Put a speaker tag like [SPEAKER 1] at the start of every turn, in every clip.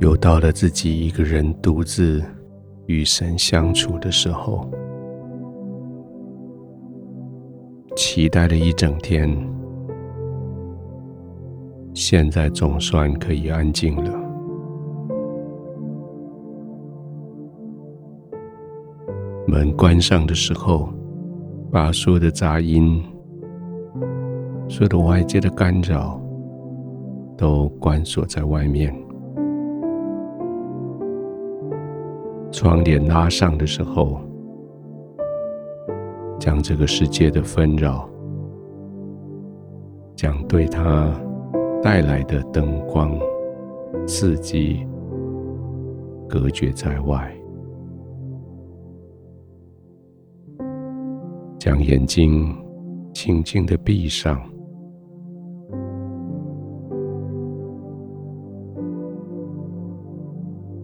[SPEAKER 1] 又到了自己一个人独自与神相处的时候，期待了一整天，现在总算可以安静了。门关上的时候，把所有的杂音、所有的外界的干扰都关锁在外面。窗帘拉上的时候，将这个世界的纷扰，将对它带来的灯光刺激隔绝在外，将眼睛轻轻的闭上，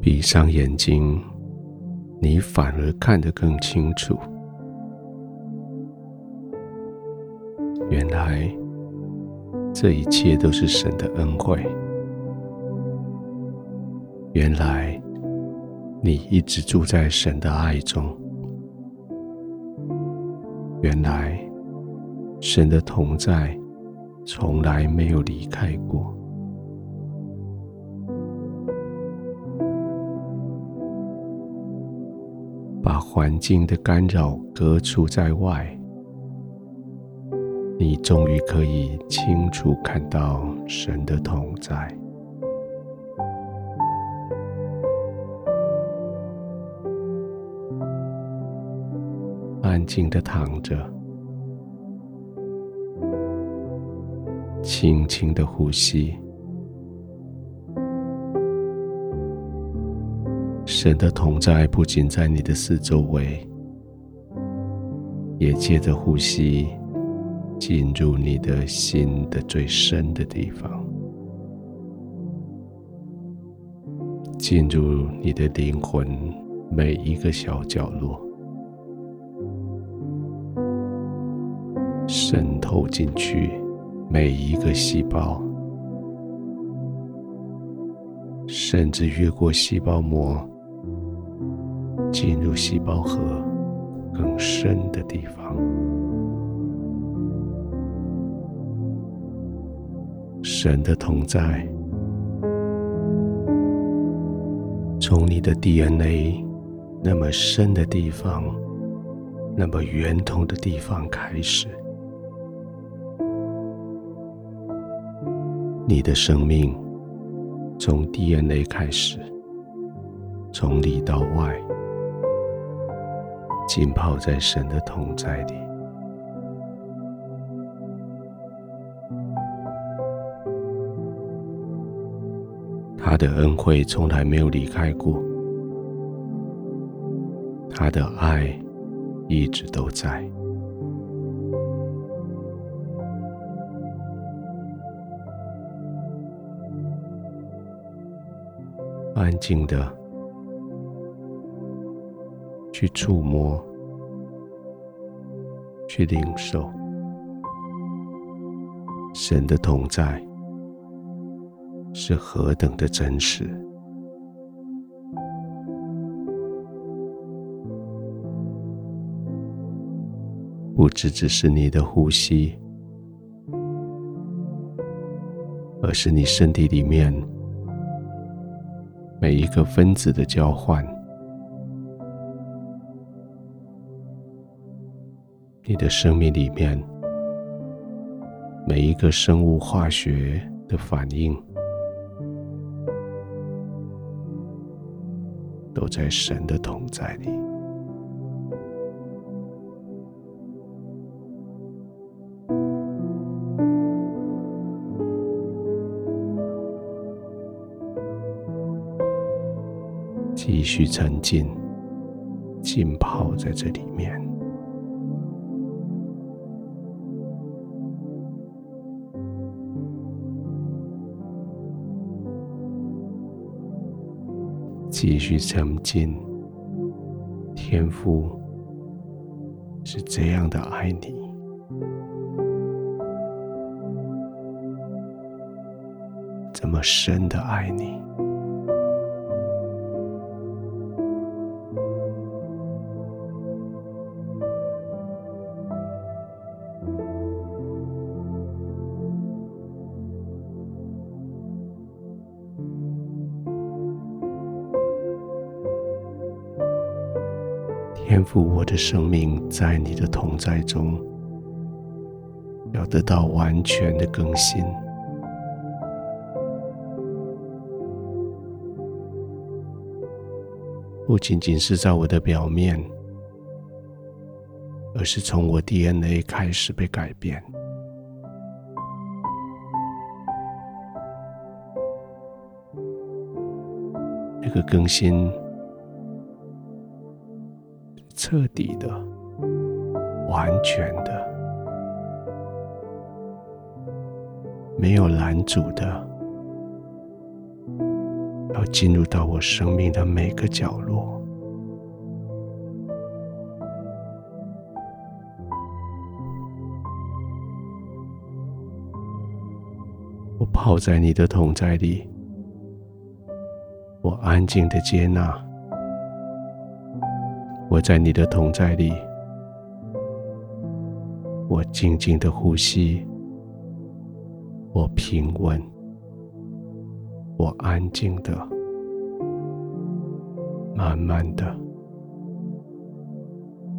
[SPEAKER 1] 闭上眼睛。你反而看得更清楚。原来这一切都是神的恩惠。原来你一直住在神的爱中。原来神的同在从来没有离开过。把环境的干扰隔除在外，你终于可以清楚看到神的同在。安静的躺着，轻轻的呼吸。神的同在不仅在你的四周围，也借着呼吸进入你的心的最深的地方，进入你的灵魂每一个小角落，渗透进去每一个细胞，甚至越过细胞膜。进入细胞核更深的地方，神的同在从你的 DNA 那么深的地方，那么圆通的地方开始，你的生命从 DNA 开始，从里到外。浸泡在神的同在里，他的恩惠从来没有离开过，他的爱一直都在。安静的。去触摸，去领受神的同在是何等的真实。不只只是你的呼吸，而是你身体里面每一个分子的交换。你的生命里面，每一个生物化学的反应，都在神的同在里。继续沉浸、浸泡在这里面。继续沉浸，天赋是这样的爱你，这么深的爱你，天父，我的生命在你的同在中，要得到完全的更新。不仅仅是在我的表面，而是从我 DNA 开始被改变。这个更新，彻底的、完全的、没有拦阻的。要进入到我生命的每个角落，我泡在你的同在里，我安静的接纳，我在你的同在里，我静静的呼吸，我平稳。我安静的、慢慢的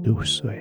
[SPEAKER 1] 入睡。